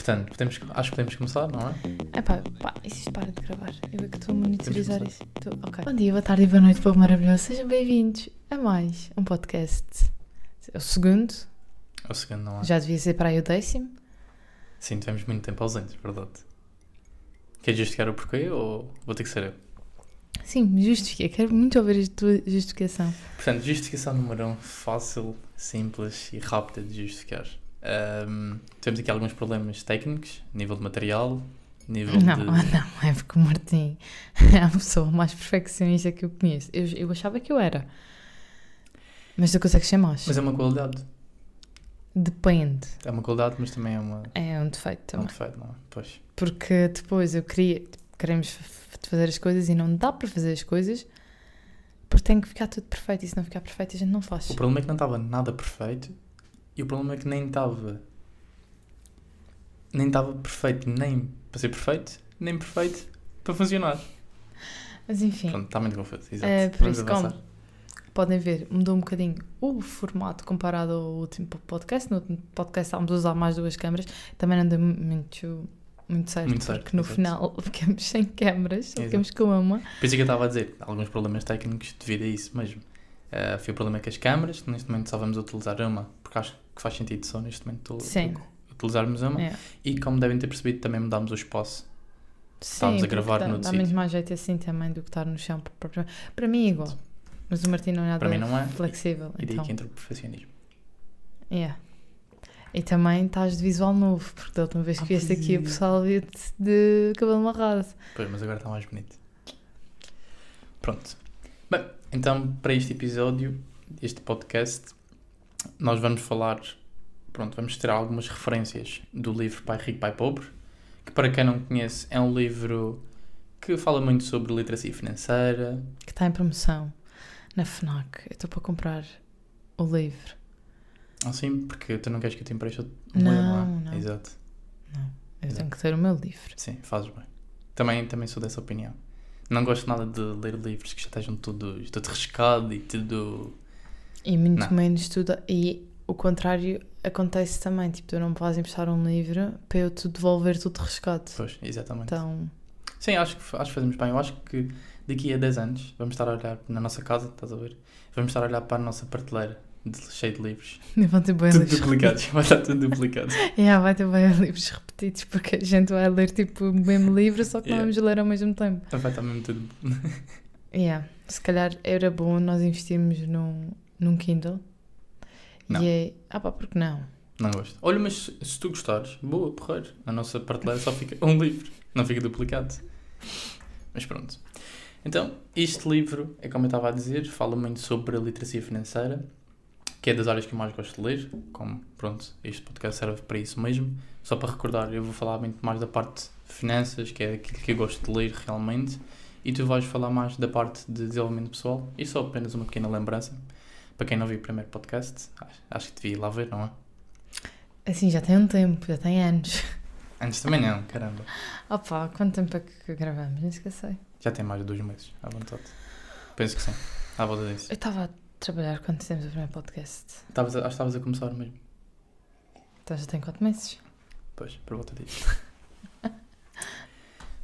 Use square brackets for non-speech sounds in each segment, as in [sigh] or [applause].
Portanto, podemos, acho que podemos começar, não é? Epá, pá, e se isto para de gravar? Eu é que estou a monitorizar isso. Estou- ok. Bom dia, boa tarde e boa noite, povo maravilhoso. Sejam bem-vindos a mais um podcast. É o segundo, O segundo, não é? já devia ser para aí o décimo. Sim, tivemos muito tempo ausentes, verdade. Queres justificar o porquê ou vou ter que ser eu? Sim, justifiquei. Quero muito ouvir a tua justificação. Portanto, justificação número um, fácil, simples e rápida de justificar. Ahm, temos aqui alguns problemas técnicos, nível de material, nível Não, de... [laughs] não, é porque o Martim [laughs] é a pessoa mais perfeccionista que eu conheço. Eu, eu achava que eu era. Mas tu consegues ser mais. Mas é uma qualidade. Depende. É uma qualidade, mas também é, uma, É um defeito é um também. defeito, não é? Pois. Porque depois eu queria, queremos f- fazer as coisas e não dá para fazer as coisas porque tem que ficar tudo perfeito e se não ficar perfeito a gente não faz. O problema é que não estava nada perfeito e o problema é que nem estava nem estava perfeito nem para ser perfeito, nem perfeito para funcionar. Mas enfim, Pronto, está muito confuso. Exato. É, por Vamos isso, avançar. como podem ver, mudou um bocadinho o formato comparado ao último podcast. No último podcast estávamos a usar mais duas câmaras, também não deu muito, muito certo, Muito certo, porque no exato. final [laughs] ficamos sem câmaras, só ficamos com uma. Por isso é que eu estava a dizer, alguns problemas técnicos devido a isso mesmo. Eh, foi o problema com as câmaras, que neste momento só vamos utilizar uma, porque acho que faz sentido só neste momento utilizarmos uma. É. E como devem ter percebido, também mudámos o espaço. Estávamos Sim, a gravar porque dá, muito mais jeito assim também do que estar no chão. propriamente. Para mim é igual, mas o Martim não é nada Para mim não é. flexível. E daí então. que entra o perfeccionismo. Yeah. E também estás de visual novo, porque da última vez que Ah, vieste aqui o é. pessoal via-te de cabelo amarrado. Pois, mas agora está mais bonito. Pronto. Bem, então para este episódio, este podcast, nós vamos falar, pronto, vamos ter algumas referências do livro Pai Rico, Pai Pobre, que para quem não conhece é um livro que fala muito sobre literacia financeira. Que está em promoção na FNAC. Eu estou para comprar o livro. Assim, porque tu não queres que eu te empreste um Não, livro, não é? não. Exato. Eu Exato. tenho que ter o meu livro. Sim, fazes bem. Também, também sou dessa opinião. Não gosto nada de ler livros que já estejam tudo, tudo riscado e tudo... E muito Não. menos tudo. E o contrário acontece também. Tipo, tu não me vais emprestar um livro para eu te devolver tudo riscado. Pois, exatamente. Então, Sim, acho que, acho que fazemos bem. Eu acho que daqui a 10 anos vamos estar a olhar na nossa casa, estás a ver? Vamos estar a olhar para a nossa prateleira de, cheia de livros. [laughs] vão ter bem tudo livros duplicados. Vai estar tudo duplicado. [laughs] Yeah, vai ter bem livros repetidos porque a gente vai ler tipo o mesmo livro, só que não Yeah. vamos ler ao mesmo tempo. Então vai estar mesmo tudo. [laughs] Yeah. Se calhar era bom nós investirmos num, num Kindle. Não. E é. Ah, pá, porque não? Não gosto. Olha, mas se, tu gostares, boa, porreiro. A nossa prateleira só fica [laughs] um livro, não fica duplicado. Mas pronto. Então, este livro, é como eu estava a dizer, fala muito sobre a literacia financeira, que é das áreas que eu mais gosto de ler. Como, pronto, este podcast serve para isso mesmo. Só para recordar, eu vou falar muito mais da parte de finanças, que é aquilo que eu gosto de ler realmente, e tu vais falar mais da parte de desenvolvimento pessoal. E só apenas uma pequena lembrança. Para quem não viu o primeiro podcast, acho, que devia ir lá ver, não é? Assim, já tem um tempo, já tem anos. Antes também não, caramba. Pá, quanto tempo é que gravamos? Nem esqueci. Já tem mais de dois meses, à vontade. Penso que sim, à volta disso. Eu estava a trabalhar quando fizemos o primeiro podcast. Estavas a- acho que estavas a começar mesmo. Então já tem quatro meses. Pois, por volta disso. [laughs]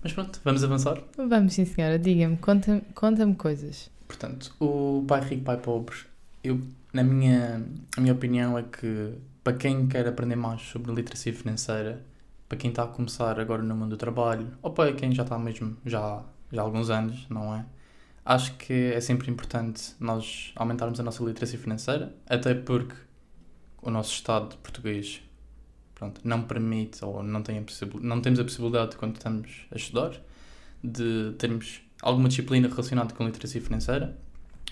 Mas pronto, vamos avançar. Vamos, sim, senhora. Diga-me, conta-me conta coisas. Portanto, o Pai Rico, Pai Pobre, eu, na minha, a minha opinião é que para quem quer aprender mais sobre literacia financeira, para quem está a começar agora no mundo do trabalho, ou para quem já está mesmo já, já há alguns anos, não é? Acho que é sempre importante nós aumentarmos a nossa literacia financeira, até porque o nosso Estado português pronto, não permite ou não, tem a não temos a possibilidade, quando estamos a estudar, de termos alguma disciplina relacionada com literacia financeira.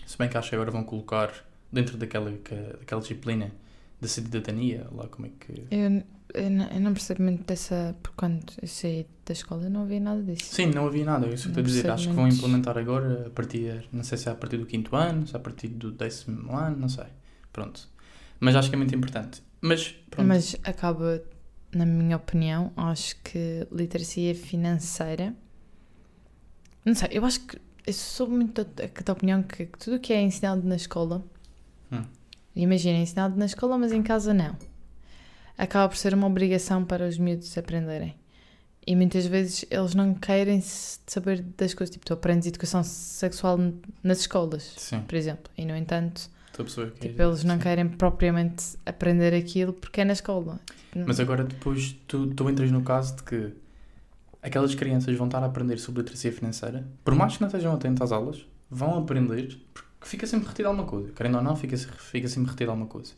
Se bem que acho que agora vão colocar dentro daquela, que- daquela disciplina da cidadania, lá como é que. Eu, eu, não, eu não percebo muito dessa. Porque quando eu saí da escola não havia nada disso. Sim, não havia nada, é isso estou a dizer. Acho que vão implementar agora a partir, não sei se é a partir do quinto ano, se é a partir do décimo ano, não sei. Pronto. Mas acho que é muito importante. Mas, pronto. Mas acaba, na minha opinião, acho que literacia financeira. Não sei, eu acho que. Eu sou muito da opinião que tudo o que é ensinado na escola. Hum. Imagina, ensinado na escola, mas em casa não. acaba por ser uma obrigação para os miúdos aprenderem. E muitas vezes eles não querem saber das coisas. Tipo, tu aprendes educação sexual nas escolas, Sim, por exemplo. E, no entanto, é tipo, eles não sim. querem propriamente aprender aquilo porque é na escola. Tipo, Mas agora depois tu, tu entras no caso de que aquelas crianças vão estar a aprender sobre literacia financeira, por mais que não estejam atentos às aulas, vão aprender, porque fica sempre retido alguma coisa. Querendo ou não, fica, fica sempre retido alguma coisa.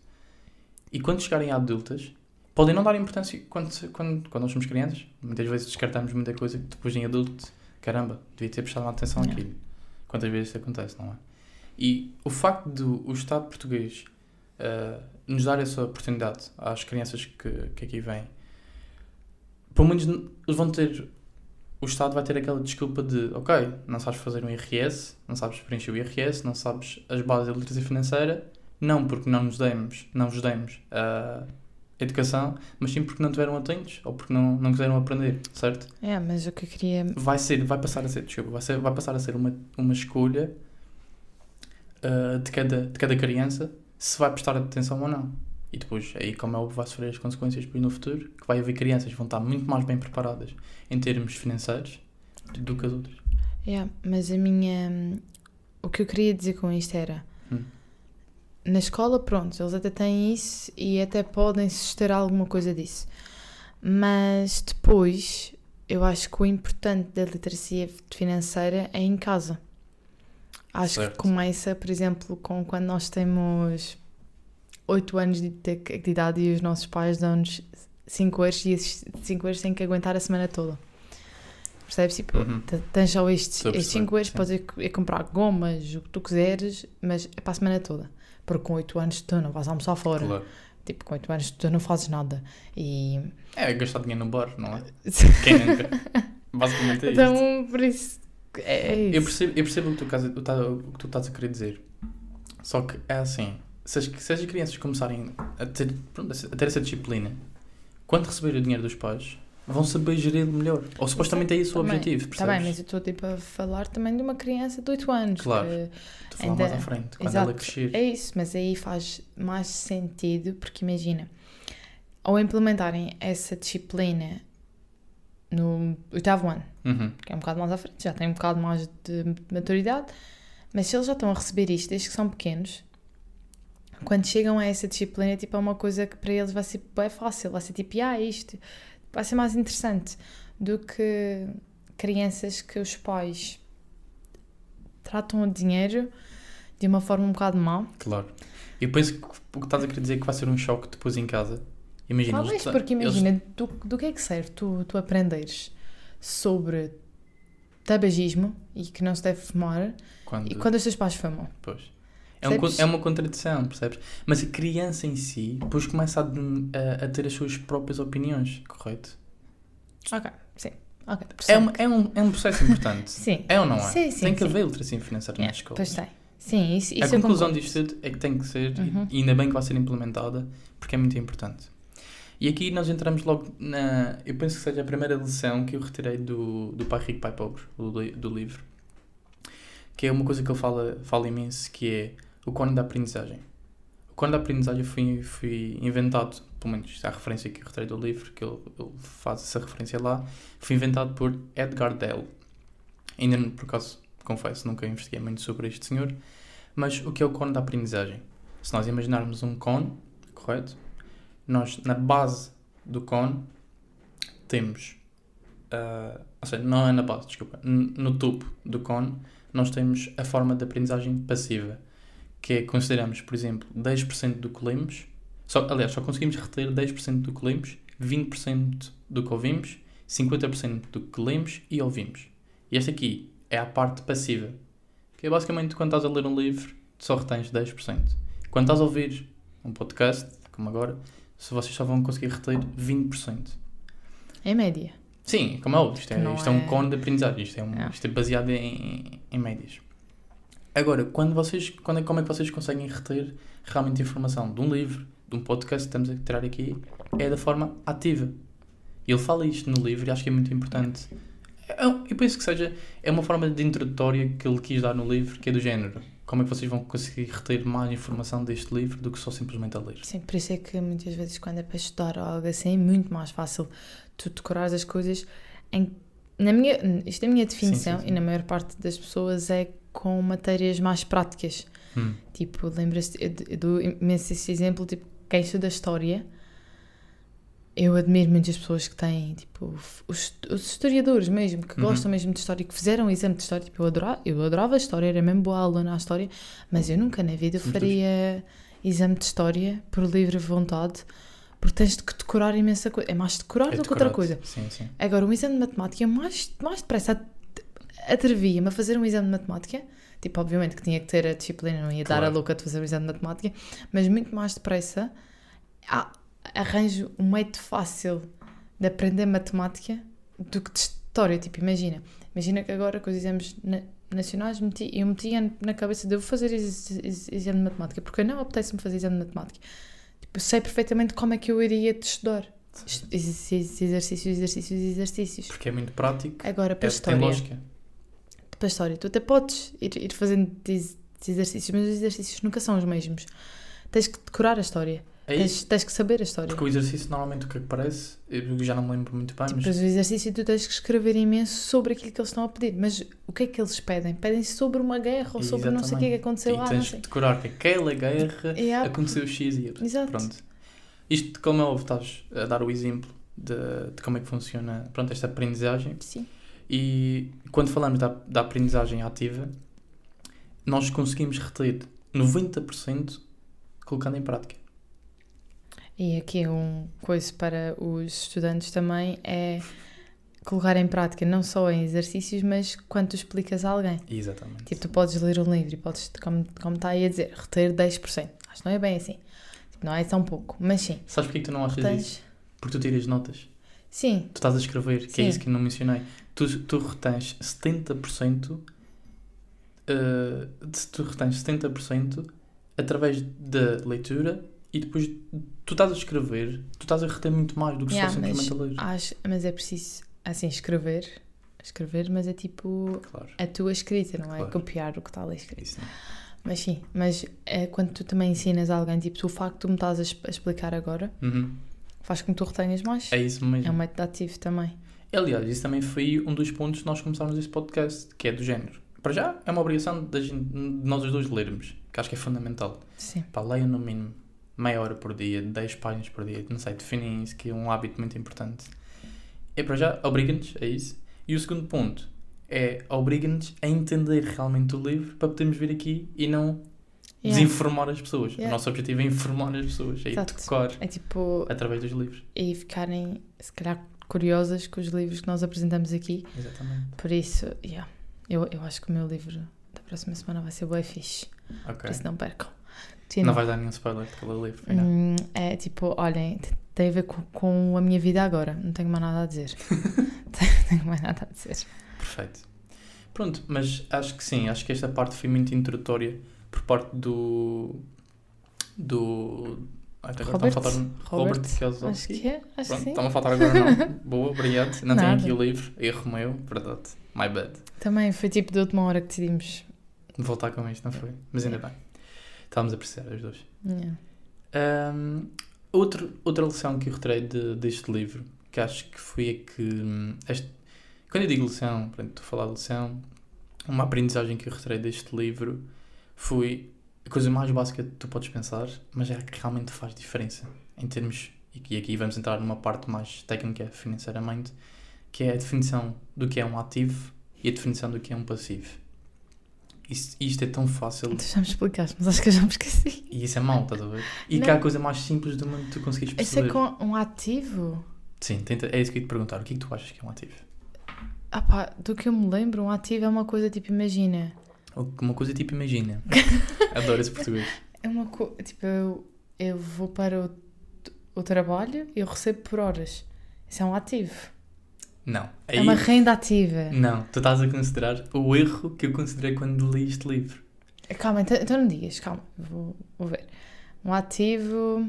E quando chegarem a adultas, podem não dar importância quando, quando, quando nós somos crianças. Muitas vezes descartamos muita coisa que depois em adulto, caramba, devia ter prestado atenção Yeah. àquilo. Quantas vezes isso acontece, não é? E o facto do o Estado português uh, nos dar essa oportunidade às crianças que, que aqui vêm, pelo menos vão ter. O Estado vai ter aquela desculpa de, ok, não sabes fazer um IRS, não sabes preencher o IRS, não sabes as bases da literacia financeira, não porque não nos demos, não vos demos a educação, mas sim porque não tiveram atentos ou porque não, não quiseram aprender, certo? É, mas o que eu queria. vai ser, vai passar a ser, desculpa, vai, ser, vai passar a ser uma, uma escolha ah, de, cada, de cada criança se vai prestar atenção ou não. E depois, aí como é óbvio, vai sofrer as consequências depois no futuro, que vai haver crianças que vão estar muito mais bem preparadas em termos financeiros do que as outras. É, mas a minha. O que eu queria dizer com isto era. Hum. Na escola, pronto, eles até têm isso e até podem suster alguma coisa disso. Mas depois, eu acho que o importante da literacia financeira é em casa. Acho Certo. que começa, por exemplo, com quando nós temos 8 anos de, de- de idade e os nossos pais dão-nos 5 euros e esses 5 euros têm que aguentar a semana toda. Percebes? Tipo, Uhum. Tens só estes, Estou a estes perceber, 5 euros, podes ir, comprar gomas, o que tu quiseres, mas é para a semana toda. Porque com 8 anos tu não vais almoçar fora. Claro. Tipo, com 8 anos tu não fazes nada. E. É gastar dinheiro no bar, não é? [laughs] Quem nunca? Basicamente é isto. então, por isso. É, é isso. Eu percebo, eu percebo o, que tu, o que tu estás a querer dizer. Só que é assim: se as, se as crianças começarem a ter, pronto, a ter essa disciplina, quando receberem o dinheiro dos pais, vão saber gerir melhor. Ou supostamente é esse o Também- objetivo, Está percebes? bem, mas eu estou tipo a falar também de uma criança de 8 anos. Claro. Estou a falar ainda- mais à frente, quando Exato. ela crescer. É isso, mas aí faz mais sentido, porque imagina, ao implementarem essa disciplina no oitavo ano, Uhum. que é um bocado mais à frente, já tem um bocado mais de maturidade, mas se eles já estão a receber isto desde que são pequenos, quando chegam a essa disciplina, tipo, é uma coisa que para eles vai ser bem fácil, vai ser tipo, ah, isto vai ser mais interessante do que crianças que os pais tratam o dinheiro de uma forma um bocado má. Claro. Eu penso que o que estás a querer dizer é que vai ser um choque depois em casa. Imagina, Talvez, eles- porque eles- imagina, do, do que é que serve tu, tu aprenderes sobre tabagismo e que não se deve fumar quando, e quando os teus pais fumam? Pois. É, um é uma contradição, percebes? Mas a criança em si, depois começa a, a- a ter as suas próprias opiniões, correto? Ok, sim. Ok, É, uma- é, um, é um processo importante. [laughs] Sim. É ou não é? Sim, sim, tem que sim. haver literacia financeira Yeah, na escola. Pois tem. Sim, isso, isso a conclusão disto tudo é que tem que ser, Uhum. e ainda bem que vai ser implementada, porque é muito importante. E aqui nós entramos logo na. Eu penso que seja a primeira lição que eu retirei do, do Pai Rico, Pai Pobre, do, do livro, que é uma coisa que ele fala, fala imenso, que é o cone da aprendizagem. O cone da aprendizagem foi, foi inventado, pelo menos isto é a referência que eu retirei do livro, que ele, ele faz essa referência lá, foi inventado por Edgar Dell. Ainda, por acaso, confesso, nunca investiguei muito sobre este senhor, mas o que é o cone da aprendizagem? Se nós imaginarmos um cone, correto? Nós, na base do cone, temos. ah, ou seja, não é na base, desculpa. No topo do cone, nós temos a forma de aprendizagem passiva, que é consideramos, por exemplo, 10% do que lemos. Só, aliás, só conseguimos reter 10% do que lemos, 20% do que ouvimos, 50% do que lemos e ouvimos. E esta aqui é a parte passiva, que é basicamente quando estás a ler um livro, só retens 10%. Quando estás a ouvir um podcast, como agora, se vocês só vão conseguir reter 20%. Em média. Sim, como é óbvio, isto é, isto é um é- cone de aprendizagem, isto é, um, É. isto é baseado em, em médias. Agora, quando vocês, quando é, como é que vocês conseguem reter realmente informação de um livro, de um podcast que estamos a tirar aqui, é da forma ativa. Ele fala isto no livro e acho que é muito importante. É- Eu penso que seja, é uma forma de introdutória que ele quis dar no livro, que é do género. como é que vocês vão conseguir reter mais informação deste livro do que só simplesmente a ler? Sim, por isso é que muitas vezes quando é para estudar algo assim é muito mais fácil tu decorar as coisas em na minha, isto é a minha definição sim, sim. e na maior parte das pessoas é com matérias mais práticas. Hum, Tipo, lembras-te, eu, eu dou imenso esse exemplo, tipo, quem estuda História, eu admiro muitas pessoas que têm, tipo, os, os historiadores mesmo, que Uhum. gostam mesmo de História, que fizeram o exame de História, tipo, eu adorava, eu adorava História, era mesmo boa aluna à História, mas eu nunca na vida Somos faria exame de História por livre vontade, porque tens de decorar imensa coisa, é mais decorar é do que outra decorado. coisa. Sim, sim. Agora, um exame de matemática, eu mais, mais depressa atrevia-me a fazer um exame de matemática. Tipo, obviamente que tinha que ter a disciplina, não ia dar a Claro. louca de fazer um exame de matemática, mas muito mais depressa ah, arranjo um meio fácil de aprender matemática do que de história. Tipo, imagina. Imagina que agora com os exames na- nacionais meti, eu metia na cabeça de eu fazer ex- ex- exame de matemática, porque não apetece-me fazer exame de matemática. Tipo, eu sei perfeitamente como é que eu iria de estudar. Ex- Exercícios, exercícios, exercícios. Porque é muito prático. Agora, para É, tem história, lógica. Para a história, tu até podes ir, ir fazendo ex- exercícios, mas os exercícios nunca são os mesmos. Tens que decorar a história. É Tens, tens que saber a história. Porque o exercício, normalmente, o que é que parece, eu já não me lembro muito bem, mas Depois o exercício tu tens que escrever imenso sobre aquilo que eles estão a pedir. Mas o que é que eles pedem? Pedem sobre uma guerra ou sobre não sei o que é que aconteceu e lá. Tens de decorar que aquela guerra E há- aconteceu X e Y. Exato. Pronto. Isto, como é óbvio, estás a dar o exemplo de, de como é que funciona pronto, esta aprendizagem. Sim. E quando falamos da, da aprendizagem ativa, nós conseguimos reter 90% colocando em prática. E aqui um coisa para os estudantes também é colocar em prática não só em exercícios, mas quando tu explicas a alguém. Exatamente. Tipo, tu podes ler um livro e podes, como, como está aí a dizer, reter 10%. Acho que não é bem assim. Tipo, não é tão pouco, mas sim. Sabes porquê que tu não achas isso? Retens... Porque tu tiras notas. Sim, Tu estás a escrever, que Sim. é isso que eu não mencionei. Tu, tu retens 70%, uh, de- tu retens 70% através da leitura e depois tu estás a escrever, tu estás a reter muito mais do que Yeah, só mas simplesmente a ler. acho, mas é preciso, assim, escrever. Escrever, mas é tipo Claro, a tua escrita, não é Claro. copiar o que está ali escrito. isso. Mas sim, mas é quando tu também ensinas a alguém, tipo, o facto de tu me estás a, es- a explicar agora, Uhum. faz com que tu retenhas mais. É isso mesmo. É um método ativo também. Aliás, isso também foi um dos pontos que nós começámos este podcast, que é do género. Para já, é uma obrigação da gente- de nós os dois lermos, que acho que é fundamental. Sim. Pá, leiam no mínimo meia hora por dia, 10 páginas por dia, não sei, definem isso, que é um hábito muito importante. É para já, obriga-nos a isso. E o segundo ponto é obriga-nos a entender realmente o livro para podermos vir aqui e não Yeah. desinformar as pessoas. Yeah. O nosso objetivo é informar as pessoas, é Exato. educar É tipo, através dos livros. e ficarem, se calhar, curiosas com os livros que nós apresentamos aqui. Exatamente. Por isso, yeah, eu, eu acho que o meu livro da próxima semana vai ser bem fixe. Ok. Por isso não percam. Não Continua. vais dar nenhum spoiler de cada livro, não. Hum, é tipo, olhem, tem a ver com, com a minha vida agora. Não tenho mais nada a dizer. [laughs] Tenho mais nada a dizer. Perfeito. Pronto, mas acho que sim, acho que esta parte foi muito introdutória por parte do. do. Ah, agora está-me a faltar um. Robert? Robert. Acho que é, acho que Pronto, sim. está-me a faltar agora não. [laughs] Boa, obrigado. Não tenho aqui o livro. Erro meu, verdade. My bad. Também foi tipo de última hora que decidimos. Voltar com isto, não foi? Mas ainda bem. Estávamos a precisar os dois. Yeah. Ahm, outro, outra lição que eu retirei de, deste livro, que acho que foi a que. hum, este- quando eu digo lição, pronto, estou a falar de lição, uma aprendizagem que eu retirei deste livro foi a coisa mais básica que tu podes pensar, mas é a que realmente faz diferença em termos. E aqui vamos entrar numa parte mais técnica financeiramente, que é a definição do que é um ativo e a definição do que é um passivo. Isto, isto é tão fácil Tu já me explicaste, mas acho que eu já me esqueci. e isso é mau, estás a ver? E que Não. é a coisa mais simples do mundo que tu conseguires Isso é perceber. com um ativo? Sim, tenta, é isso que eu ia te perguntar. O que é que tu achas que é um ativo? Ah pá, do que eu me lembro, um ativo é uma coisa tipo, imagina. Uma coisa tipo, imagina. [laughs] Adoro esse português. É uma coisa, tipo, eu, eu vou para o, o trabalho e eu recebo por horas. Isso é um ativo. Não. Aí, É uma renda ativa. Não, tu estás a considerar o erro que eu considerei quando li este livro. Calma, então, então não digas, calma, vou, vou ver. Um ativo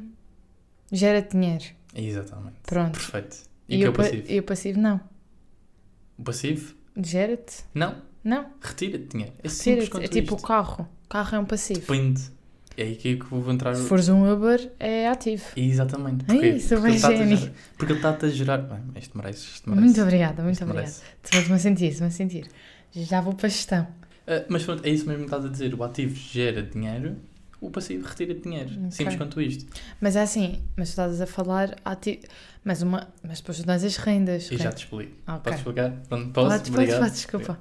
gera dinheiro. Exatamente. Pronto. Perfeito. E, o que é o o pa- passivo? e o passivo não. O passivo? Gera-te? Não. Não. Retira-te dinheiro. É simples quanto É tipo o carro. carro é um passivo. Depende. É aí que eu vou entrar. Se fores um Uber, é ativo. Exatamente. Ai, sou Porque bem ele está-te a gênio. gerar- Porque ele está-te a gerar. Bem, isto merece. Isto merece. Muito obrigada, muito obrigada. Estás-me a sentir, estás-me a sentir. Já vou para a gestão. Ah, mas pronto, é isso mesmo que estás a dizer. O ativo gera dinheiro, o passivo retira dinheiro. Ok. Simples quanto isto. Mas é assim, mas tu estás a falar ativo. Mas, uma, mas depois tu dás as rendas. E já te explico. Ok. Posso explicar? Pronto, posso? Podes, podes, Obrigado.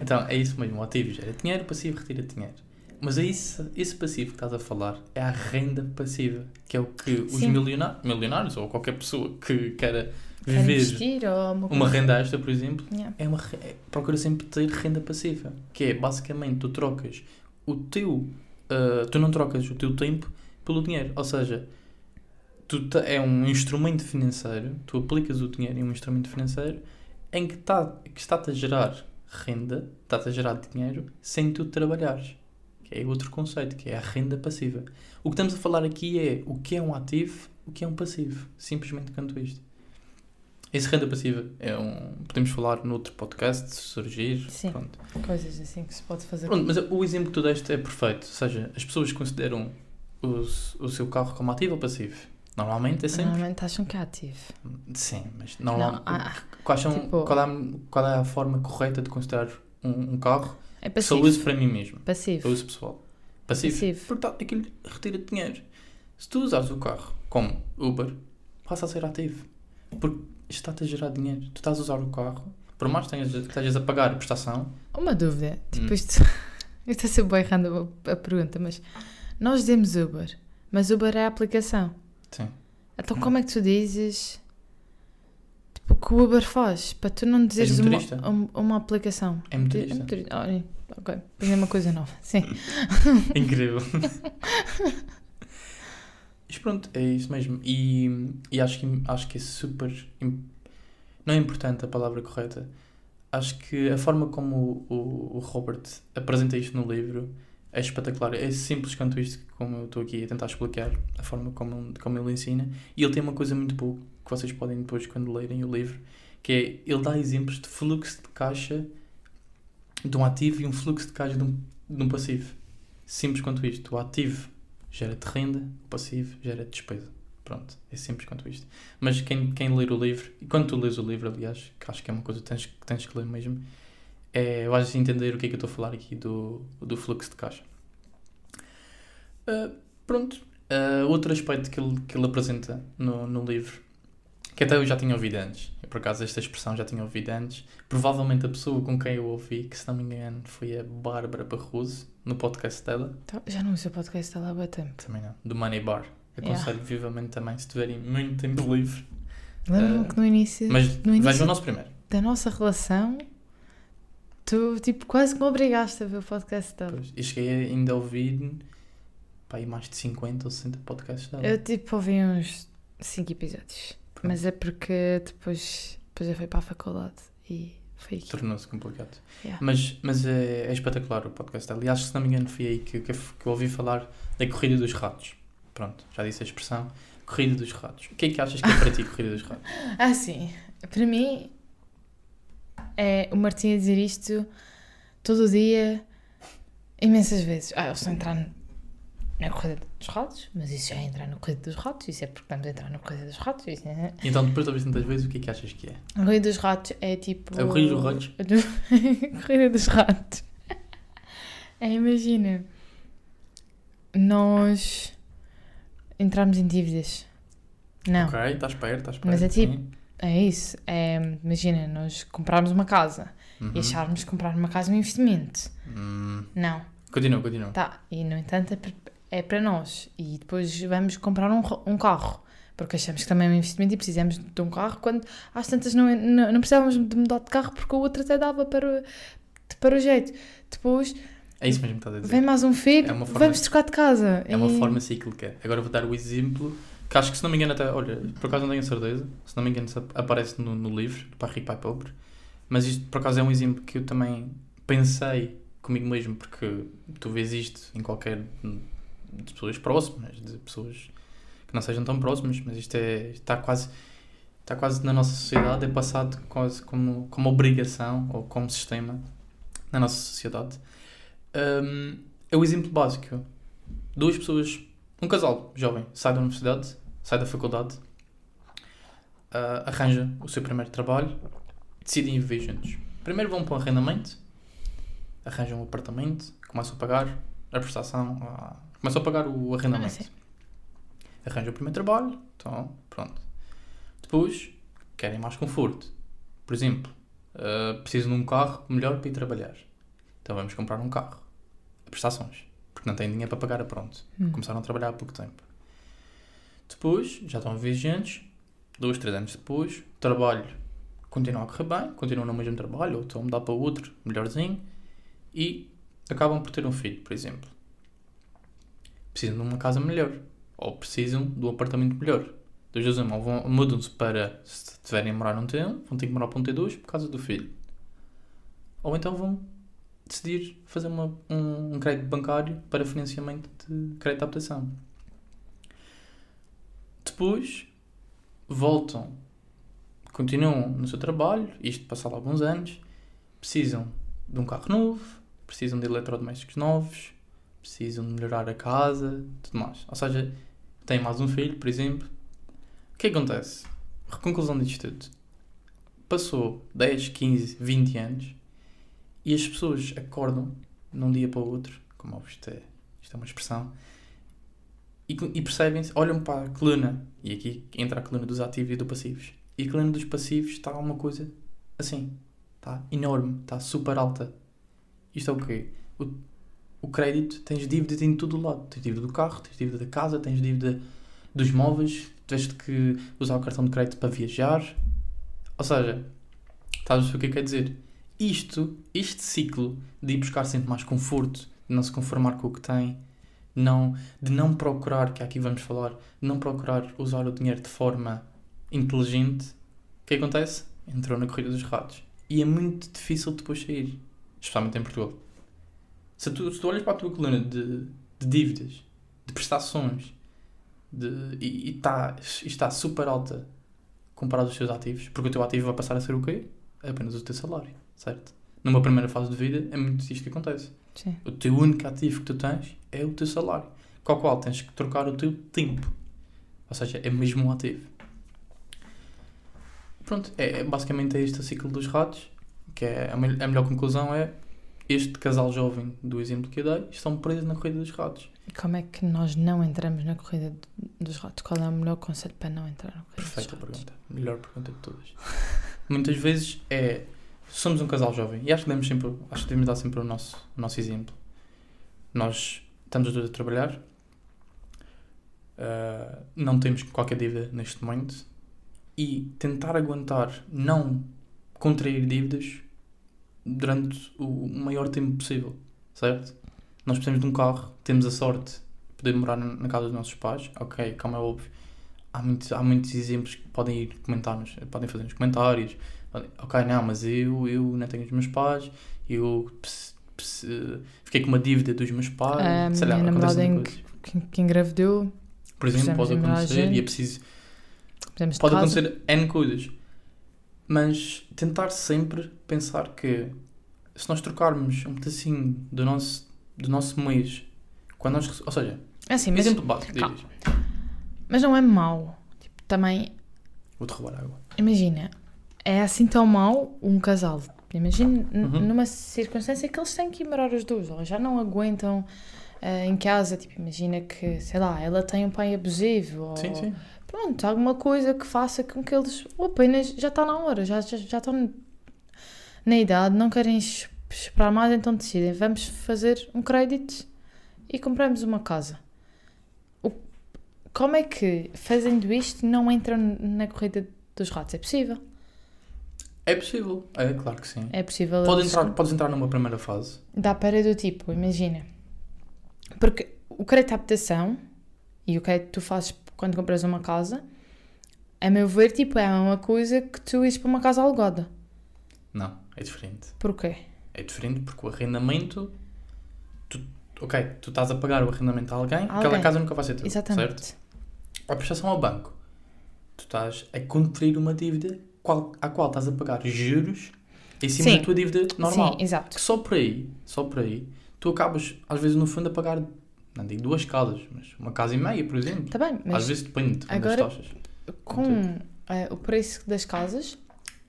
Então, é isso mesmo. O ativo gera dinheiro, o passivo retira dinheiro. Mas é isso, esse passivo que estás a falar é a renda passiva, que é o que os Sim. milionários, milionários ou qualquer pessoa que queira viver investir uma, uma renda extra, por exemplo, Yeah. é uma, é- procura sempre ter renda passiva, que é basicamente tu trocas o teu, ah, tu não trocas o teu tempo pelo dinheiro, ou seja, tu te- é um instrumento financeiro, tu aplicas o dinheiro em um instrumento financeiro em que tá, que está-te a gerar renda, está-te a gerar dinheiro sem tu trabalhares. Que é outro conceito, que é a renda passiva. O que estamos a falar aqui é o que é um ativo, o que é um passivo. Simplesmente quanto isto. Esse renda passiva é um. Podemos falar noutro podcast, se surgir. Sim. Pronto. Coisas assim que se pode fazer. Pronto, mas o exemplo que tu deste é perfeito. Ou seja, as pessoas consideram o, o seu carro como ativo ou passivo. Normalmente é sempre. Normalmente acham que é ativo. Sim, mas normalmente. Não, ah, quais são, tipo- qual, é, a- qual é a forma correta de considerar um, um carro é que só passivo. uso para mim mesmo? Para Passivo. uso pessoal. Passivo. Passivo. Porque tá, aquilo retira dinheiro. Se tu usares o carro como Uber, passa a ser ativo. Porque está-te a gerar dinheiro. Tu estás a usar o carro, por mais que estejas a pagar a prestação, Uma dúvida. Tipo, Hum. isto. [laughs] Isto é sempre bem random a pergunta, mas nós dizemos Uber, mas Uber é a aplicação. Sim. Então como é que tu dizes tipo, o que o Uber faz? Para tu não dizeres uma, um- uma aplicação. É motorista. É motorista. Olha, ok, aprendi uma coisa nova. Sim. [laughs] Incrível. [laughs] Mas pronto, é isso mesmo. E, e acho, que, acho que é super. Não é importante a palavra correta. Acho que a forma como o, o, o Robert apresenta isto no livro é espetacular. É simples quanto isto, como eu estou aqui a tentar explicar, a forma como, como ele ensina. E ele tem uma coisa muito boa que vocês podem depois, quando lerem o livro, que é ele dá exemplos de fluxo de caixa de um ativo e um fluxo de caixa de um, de um passivo. Simples quanto isto. O ativo gera-te renda, o passivo gera despesa. Pronto, é simples quanto isto. Mas quem, quem ler o livro, e quando tu lês o livro, aliás, que acho que é uma coisa que tens, que tens que ler mesmo, é, vais entender o que é que eu estou a falar aqui do, do fluxo de caixa. Ah, pronto, Ah, outro aspecto que ele, que ele apresenta no, no livro, que até eu já tinha ouvido antes, eu, por acaso esta expressão já tinha ouvido antes, provavelmente a pessoa com quem eu ouvi, que se não me engano foi a Bárbara Barroso, no podcast dela, Então, já não uso o podcast há lá há tempo. também não, do Money Bar. Yeah. Aconselho vivamente também, se tiverem muito tempo livre. Lembro-me Ah, que no início, Mas no início vejam o nosso primeiro. da nossa relação, tu tipo quase que me obrigaste a ver o podcast dela. Pois, e cheguei ainda a ouvir pá, mais de 50 ou 60 podcasts dela. Eu tipo ouvi uns 5 episódios. Pronto. Mas é porque depois, depois eu fui para a faculdade e foi aqui. Tornou-se complicado. Yeah. Mas, mas é, é espetacular o podcast dela. E acho que, se não me engano, foi aí que, que, que eu ouvi falar da corrida dos ratos. Pronto, já disse a expressão. Corrida dos ratos. O que é que achas que é para ti corrida dos ratos? [laughs] Ah, sim. Para mim, é o Martim a dizer isto todo dia, imensas vezes. Ah, eu estou a entrar na corrida dos ratos, mas isso já é entrar na corrida dos ratos, isso é porque estamos a entrar na corrida dos ratos. É... E então, depois de ouvir tantas vezes, o que é que achas que é? A corrida dos ratos é tipo. É o corrida dos ratos? [laughs] A corrida dos ratos. [laughs] É, imagina. Nós entrarmos em dívidas. Não. Ok, estás perto, estás perto. Mas é tipo- sim. É isso. É, imagina, nós comprarmos uma casa Uhum. e acharmos que comprar uma casa é um investimento. Hum, Não. Continua, continua. Tá. E, no entanto, é para, é para nós. E depois vamos comprar um, um carro. Porque achamos que também é um investimento e precisamos de um carro quando às tantas não, não, não precisávamos de mudar de carro porque o outro até dava para o, para o jeito. Depois É isso mesmo que estás a dizer. vem mais um filho, É uma vamos trocar de casa. É uma E- forma cíclica. Agora vou dar o exemplo que acho que, se não me engano, até. Olha, por acaso não tenho certeza. Se não me engano, aparece no, no livro, Pai Rico, Pai Pobre. Mas isto, por acaso, é um exemplo que eu também pensei comigo mesmo, porque tu vês isto em qualquer. de pessoas próximas, de pessoas que não sejam tão próximas, mas isto é. está quase. Está quase na nossa sociedade, é passado quase como, como obrigação ou como sistema na nossa sociedade. Hum, é o exemplo básico. Duas pessoas, um casal jovem, sai da universidade, sai da faculdade, ah, arranja o seu primeiro trabalho, decidem viver juntos. Primeiro vão para um arrendamento, arranjam um apartamento, começam a pagar a prestação, ah, começam a pagar o Ah, arrendamento. sim. Arranjam o primeiro trabalho, então pronto. Depois querem mais conforto. Por exemplo, ah, precisam de um carro melhor para ir trabalhar. Então vamos comprar um carro. Prestações. Porque não têm dinheiro para pagar a pronto. Hum. Começaram a trabalhar há pouco tempo. Depois, já estão viajantes, dois, três anos depois, trabalho continua a correr bem, continuam no mesmo trabalho, ou estão a mudar para outro, melhorzinho, e acabam por ter um filho, por exemplo. Precisam de uma casa melhor, ou precisam de um apartamento melhor. Dois dois vão- mudam-se para, se tiverem a morar num T1, vão ter que morar para um T2 por causa do filho. Ou então vão decidir fazer uma- um, um crédito bancário para financiamento de crédito de habitação. Depois voltam, continuam no seu trabalho, isto passado alguns anos, precisam de um carro novo, precisam de eletrodomésticos novos, precisam de melhorar a casa, tudo mais. Ou seja, têm mais um filho, por exemplo. O que acontece? A conclusão disto tudo. Passou 10, 15, 20 anos e as pessoas acordam num dia para o outro, como óbvio isto é, isto é uma expressão, e, e percebem-se, olham para a coluna, e aqui entra a coluna dos ativos e dos passivos, e a coluna dos passivos está uma coisa assim, está enorme, está super alta. Isto é o quê? O, o crédito, tens dívidas em todo o lado. Tens dívida do carro, tens dívida da casa, tens dívida dos móveis, tiveste que usar o cartão de crédito para viajar. Ou seja, estás a perceber o é que quer dizer? Isto, este ciclo de ir buscar sempre mais conforto, de não se conformar com o que tem, não, de não procurar, que aqui vamos falar, de não procurar usar o dinheiro de forma inteligente, o que acontece? Entrou na corrida dos ratos. E é muito difícil depois sair, especialmente em Portugal. Se tu, se tu olhas para a tua coluna de, de dívidas, de prestações, de, e, tá, está super alta comparado aos seus ativos, porque o teu ativo vai passar a ser o quê? É apenas o teu salário, certo? Numa primeira fase de vida é muito isto que acontece. Sim. O teu único ativo que tu tens é o teu salário, com o qual tens que trocar o teu tempo. Ou seja, é mesmo um ativo. Pronto, é, é- basicamente é este o ciclo dos ratos, que é a, mel- a melhor conclusão é este casal jovem do exemplo que eu dei estão presos na corrida dos ratos. E como é que nós não entramos na corrida dos ratos? Qual é o melhor conselho para não entrar na corrida Perfeita dos ratos? pergunta. Melhor pergunta de todas. [laughs] Muitas vezes é. Somos um casal jovem e acho que devemos, sempre, acho que devemos dar sempre o nosso, o nosso exemplo. Nós estamos a trabalhar, ah, não temos qualquer dívida neste momento e tentar aguentar não contrair dívidas durante o maior tempo possível, certo? Nós precisamos de um carro, temos a sorte de poder morar na na casa dos nossos pais, ok, como é óbvio, há muitos, há muitos exemplos que podem ir comentar-nos, podem fazer nos comentários. Ok, não, mas eu, eu não tenho os meus pais, eu ps- ps- fiquei com uma dívida dos meus pais, A sei lá, acontecem. Que, que engravidou, Por exemplo, pode acontecer e é preciso. precisamos de Pode acontecer N coisas. Mas tentar sempre pensar que se nós trocarmos um pedacinho do nosso, do nosso mês, quando nós. Ou seja, É assim, mas, exemplo básico, mas não é mau. Tipo, também, Vou-te roubar água. imagina, é assim tão mau um casal. Imagina Uhum. numa circunstância que eles têm que ir morar os dois, ou já não aguentam eh, em casa. Tipo, imagina que, sei lá, ela tem um pai abusivo, ou Sim, sim. pronto, alguma coisa que faça com que eles, ou apenas já está na hora, já, já, já estão na idade, não querem es- esperar mais, então decidem, vamos fazer um crédito e compramos uma casa. O- como é que, fazendo isto, não entram na corrida dos ratos? É possível. É possível. É claro que sim. É possível. Pode eles- entrar, podes entrar numa primeira fase. Dá para do tipo, imagina. Porque o crédito de habitação e o crédito que tu fazes quando compras uma casa, a meu ver, tipo, é uma coisa que tu ires para uma casa alugada. Não, é diferente. Porquê? É diferente porque o arrendamento. Tu, ok, tu estás a pagar o arrendamento a alguém, aquela Alguém. casa nunca vai ser tua. Exatamente. Certo? A prestação ao banco. Tu estás a contrair uma dívida qual, à qual estás a pagar juros em cima Sim. da tua dívida normal. Sim, exato. Que só por aí, só por aí, tu acabas, às vezes, no fundo, a pagar, não digo duas casas, mas uma casa e meia, por exemplo. Está bem, Às mas vezes depende, depende agora- das taxas. com eh, o preço das casas,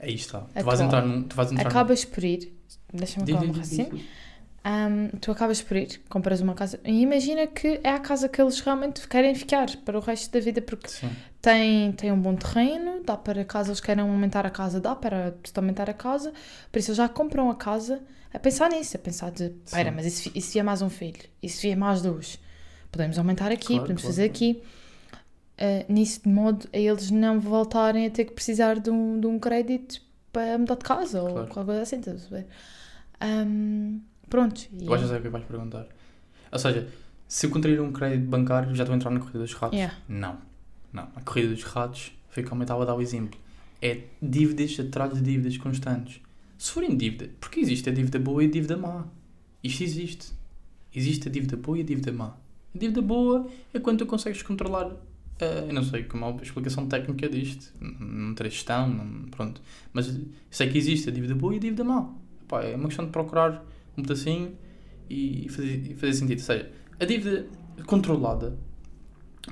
Aí está. Tu vais entrar num. Tu vais entrar acabas por ir. Deixa-me num... acabar Diz, diz, Ahm, tu acabas por ir, compras uma casa e imagina que é a casa que eles realmente querem ficar para o resto da vida porque Sim. tem, tem um bom terreno, dá para caso eles queiram aumentar a casa, dá para aumentar a casa, por isso eles já compram a casa a pensar nisso, a pensar de, pera, mas e se, vier mais um filho? E se vier mais dois? Podemos aumentar aqui, Claro, podemos claro, fazer aqui. Ah, nisso de modo a eles não voltarem a ter que precisar de um, de um crédito para mudar de casa ou Claro. qualquer coisa assim, estás a ver? Ahm, pronto. e- Tu vais a o que vais perguntar. Ou seja, se eu contrair um crédito bancário, já estou a entrar na corrida dos ratos? Yeah. Não. Não. A corrida dos ratos foi como eu estava a dar o exemplo. É dívidas atrás de dívidas constantes. Se forem dívida, porque existe a dívida boa e a dívida má. Isto existe. Existe a dívida boa e a dívida má. A dívida boa é quando tu consegues controlar. eh, eu não sei como é a explicação técnica disto. Não ter gestão, não- pronto. Mas eu sei que existe a dívida boa e a dívida má. Pá, é uma questão de procurar um pedacinho e fazer, sentido. Ou seja, a dívida controlada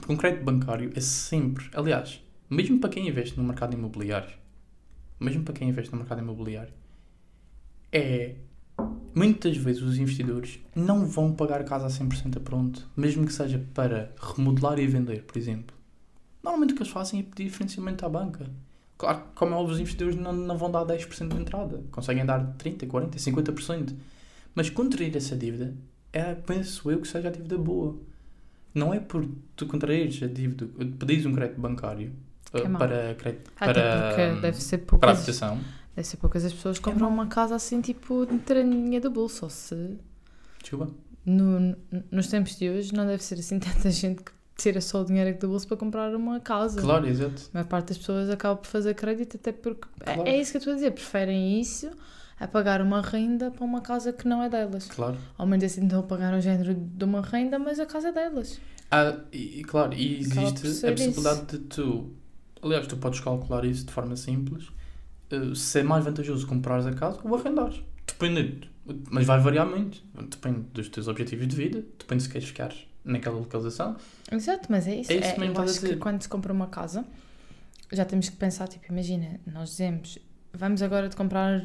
por um crédito bancário é sempre, aliás, mesmo para quem investe no mercado imobiliário, mesmo para quem investe no mercado imobiliário, é muitas vezes os investidores não vão pagar a casa a 100% a pronto, mesmo que seja para remodelar e vender, por exemplo. Normalmente o que eles fazem é pedir financiamento à banca. Claro, como é óbvio, os investidores não, não vão dar 10% de entrada, conseguem dar 30%, 40%, 50%. Mas contrair essa dívida, é, penso eu que seja a dívida boa. Não é por tu contraires a dívida, pedires um crédito bancário é uh, mau. para, crédito, Até para, deve ser para a poucas, habitação. deve ser poucas as pessoas que compram uma casa assim, tipo, de traninha do bolso. Ou se Desculpa. no, no- nos tempos de hoje não deve ser assim [laughs] tanta gente que tira só o dinheiro do bolso para comprar uma casa. Claro, exato. A maior parte das pessoas acaba por fazer crédito até porque. é- Claro. É, isso que eu estou a dizer. Preferem isso a pagar uma renda para uma casa que não é delas. Claro. Ao menos assim estão a pagar o género de uma renda, mas a casa é delas. Ah, e, claro, e existe a possibilidade de tu. Aliás, tu podes calcular isso de forma simples. uh, se é mais vantajoso comprares a casa ou arrendares. Depende. Mas vai variar muito. Depende dos teus objetivos de vida. Depende se queres ficar naquela localização. Exato, mas é isso. É isso É, mesmo que eu acho que dizer. quando se compra uma casa, já temos que pensar, tipo, imagina, nós dizemos, vamos agora de comprar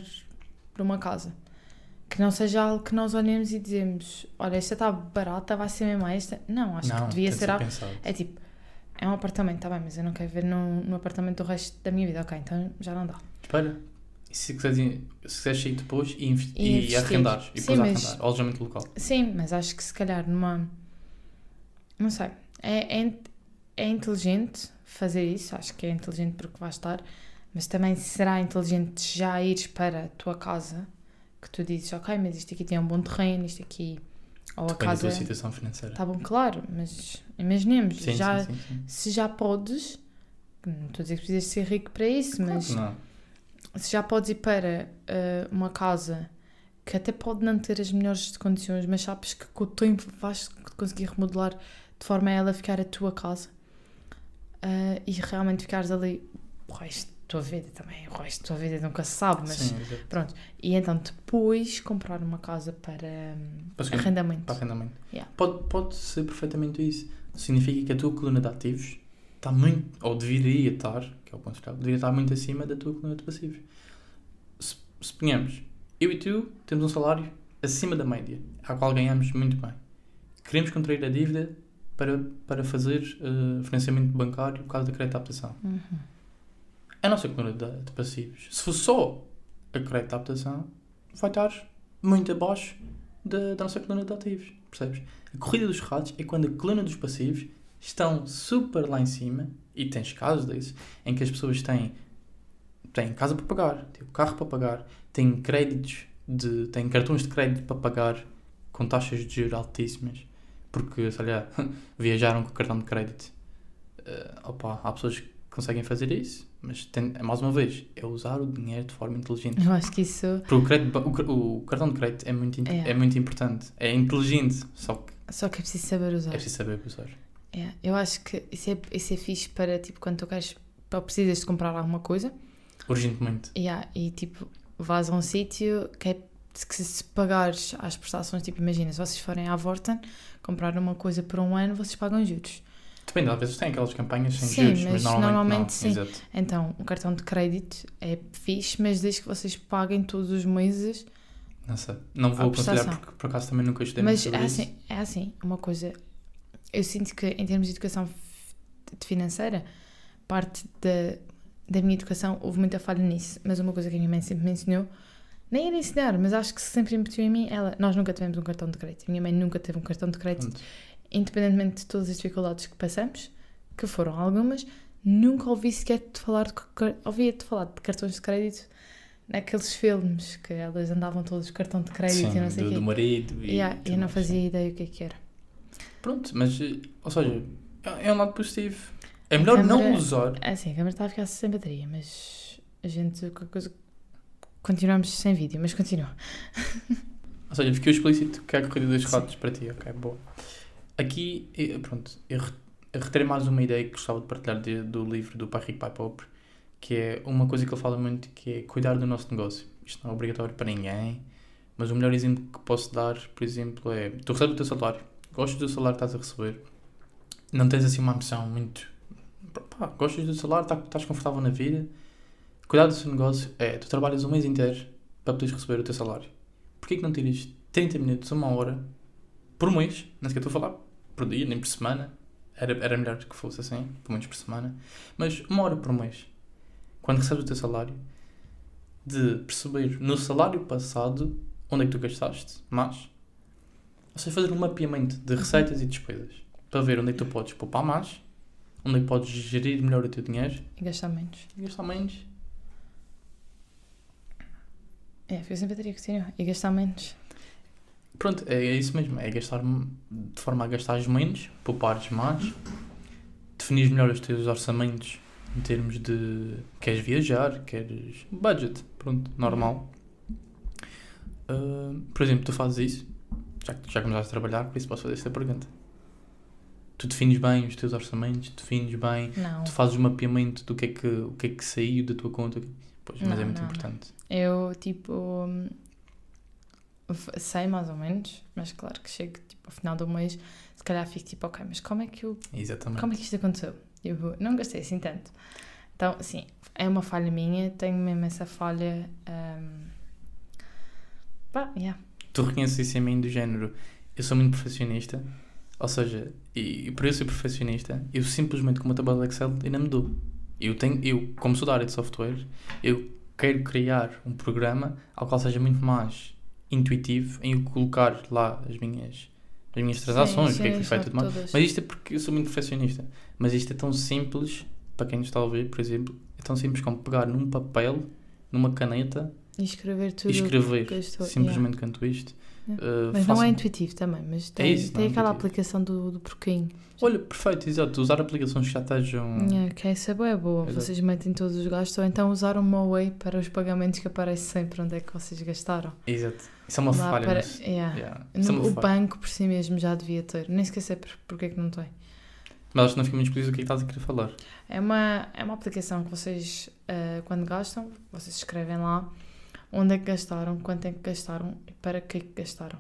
para uma casa. Que não seja algo que nós olhemos e dizemos, olha, esta está barata, vai ser mesmo esta. Não, acho não, que devia ser algo. É tipo, é um apartamento, está bem, mas eu não quero ver no, no apartamento o resto da minha vida. Ok, então já não dá. Espera. E se quiseres, se quiseres sair depois e, investi- E e arrendares. E depois mas- arrendar. Alojamento local. Sim, mas acho que se calhar numa. Não sei. É, é, é inteligente fazer isso, acho que é inteligente porque vai estar, mas também será inteligente já ires para a tua casa que tu dizes, ok, mas isto aqui tem um bom terreno, isto aqui. Ou a Depende da tua casa. situação financeira. Está bom, claro, mas imaginemos, sim, já, sim, sim, se já podes, não estou a dizer que precisas ser rico para isso, mas Não. se já podes ir para eh, uma casa que até pode não ter as melhores condições, mas sabes que com o tempo vais conseguir remodelar de forma a ela ficar a tua casa eh, e realmente ficares ali o resto da tua vida também, o resto da tua vida nunca se sabe, mas Sim, pronto. E então depois comprar uma casa para Para arrendamento. para arrendamento. Yeah. Pode, pode ser perfeitamente isso. Significa que a tua coluna de ativos está muito, ou deveria estar, que é o ponto-chave, deveria estar muito acima da tua coluna de passivos. Se, suponhamos, eu e tu temos um salário acima da média, a qual ganhamos muito bem. Queremos contrair a dívida para, para fazer eh, financiamento bancário por causa da crédito de adaptação. Uhum. A nossa coluna de, de passivos, se for só a de adaptação, vai estar muito abaixo da, da nossa coluna de ativos, percebes? A corrida dos ratos é quando a coluna dos passivos estão super lá em cima, e tens casos desses, em que as pessoas têm, têm casa para pagar, têm carro para pagar, têm créditos, de, têm cartões de crédito para pagar com taxas de juros altíssimas, porque, sei lá, [laughs] viajaram com o cartão de crédito. Eh, opa, há pessoas que conseguem fazer isso, mas tem, mais uma vez, é usar o dinheiro de forma inteligente. Eu acho que isso Porque o, crédito, o, car- o cartão de crédito é muito, É. é muito importante, é inteligente, só que só que é preciso saber usar. é preciso saber usar. É, eu acho que isso é, isso é fixe para tipo quando tu queres ou precisas de comprar alguma coisa Urgentemente. Yeah, e tipo, vais a um sítio que é que se pagares as prestações, tipo, imagina, se vocês forem à Vorten, comprar uma coisa por um ano, vocês pagam juros. Depende, às vezes tem aquelas campanhas sem Sim, juros, mas, mas normalmente, normalmente não. sim. Exato. Então, um cartão de crédito é fixe, mas desde que vocês paguem todos os meses. Não sei. Não vou aconselhar porque por acaso também nunca estudei Mas muito é isso. assim, é assim, uma coisa. Eu sinto que em termos de educação financeira, parte da, da minha educação houve muita falha nisso. Mas uma coisa que a minha mãe sempre me ensinou, nem era ensinar, mas acho que sempre embutiu em mim, ela, nós nunca tivemos um cartão de crédito. A minha mãe nunca teve um cartão de crédito, Pronto. Independentemente de todas as dificuldades que passamos, que foram algumas, nunca ouvi sequer te falar de ouvia-te falar de cartões de crédito naqueles filmes que elas andavam todos de cartão de crédito Sim, e não sei o do, quê. do marido e Yeah, tudo eu não fazia ideia o que é que era. Pronto, mas, ou seja, é um lado positivo. É melhor câmara- não usar. É Assim, a câmera está a ficar sem bateria, mas a gente, qualquer coisa. Continuamos sem vídeo, mas continua. [laughs] Ou seja, ficou explícito que é a corrida dos ratos para ti, ok, boa. Aqui, eh, pronto, eu re- eu retirei mais uma ideia que gostava de partilhar de- do livro do Pai Rico, Pai Pobre, que é uma coisa que ele fala muito, que é cuidar do nosso negócio. Isto não é obrigatório para ninguém, mas o melhor exemplo que posso dar, por exemplo, é, tu recebes o teu salário, gostas do salário que estás a receber, não tens assim uma ambição muito, pá, gostas do salário, tá- estás confortável na vida, cuidar do seu negócio é, tu trabalhas um mês inteiro para poderes receber o teu salário. Porquê que não tiras 30 minutos, uma hora, por mês, não sequer estou a falar por dia, nem por semana, era, era melhor que fosse assim, pelo menos por semana, mas uma hora por mês, quando recebes o teu salário, de perceber no salário passado onde é que tu gastaste mais, ou seja, fazer um mapeamento de receitas e despesas, para ver onde é que tu podes poupar mais, onde é que podes gerir melhor o teu dinheiro E gastar menos. e gastar menos. É, fica sem bateria, continua. E gastar menos. Pronto, é, é isso mesmo, é gastar de forma a gastares menos, poupares mais, definir melhor os teus orçamentos em termos de queres viajar, queres budget, pronto, normal. Ah, por exemplo, tu fazes isso, já que já começaste a trabalhar, por isso posso fazer esta pergunta. Tu defines bem os teus orçamentos, defines bem, Não. tu fazes o mapeamento do que é que, o que, é que saiu da tua conta. Pois, mas Não, é muito não. importante. Eu, tipo. Sei mais ou menos, mas claro que chego tipo, ao final do mês, se calhar fico tipo, ok, mas como é que eu Exatamente. Como é que isto aconteceu? Eu não gastei assim tanto. Então, sim, é uma falha minha, tenho mesmo essa falha. Um... Pá, yeah. tu reconheces isso em mim do género eu sou muito perfeccionista ou seja e, e por eu ser perfeccionista eu simplesmente com uma tabela de Excel ainda me dou eu tenho eu como sou da área de software eu quero criar um programa ao qual seja muito mais intuitivo em colocar lá as minhas as minhas transações o que é que foi feito e tudo mais todas. mas isto é porque eu sou muito perfeccionista mas isto é tão simples para quem nos está a ouvir por exemplo é tão simples como pegar num papel numa caneta E escrever tudo. e escrever estou- simplesmente quanto isto Yeah. Uh, Mas não é intuitivo também, mas tem, isso, não tem é aquela aplicação do, do porquinho. Olha, perfeito, exato. Usar aplicações que já estejam. Yeah, que essa é boa, é boa. Exato. Vocês metem todos os gastos, ou então usar o Moway para os pagamentos que aparece sempre onde é que vocês gastaram. Exato. Isso é uma Lá falha. para- yeah. Yeah. Isso é No- uma o falha. banco por si mesmo já devia ter. Nem esquecer por, porque é que não tem. Mas acho que não fica muito explícito o que é que estás a querer falar. É uma, é uma aplicação que vocês, eh, quando gastam, vocês escrevem lá onde é que gastaram, quanto é que gastaram e para que é que gastaram.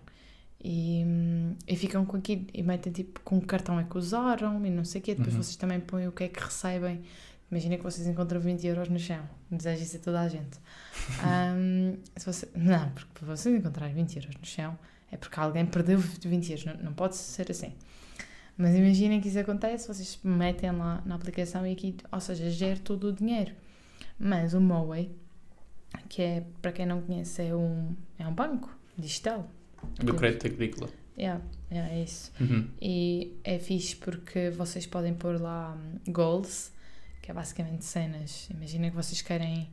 E, hum, e ficam com aquilo e metem tipo com que cartão é que usaram e não sei o quê. Depois Uhum. vocês também põem o que é que recebem. Imagina que vocês encontram 20 euros no chão. Desejo isso a toda a gente. Hum, se você, não, porque para vocês encontrarem 20 euros no chão é porque alguém perdeu 20 euros. Não, não pode ser assim. Mas imaginem que isso acontece, vocês metem lá na aplicação e aqui, ou seja, gera todo o dinheiro. Mas o Moway, que é, para quem não conhece, é um, é um banco digital. Do crédito agrícola. Yeah, yeah, é isso. Uhum. E é fixe porque vocês podem pôr lá hum, goals, que é basicamente cenas. Imaginem que vocês querem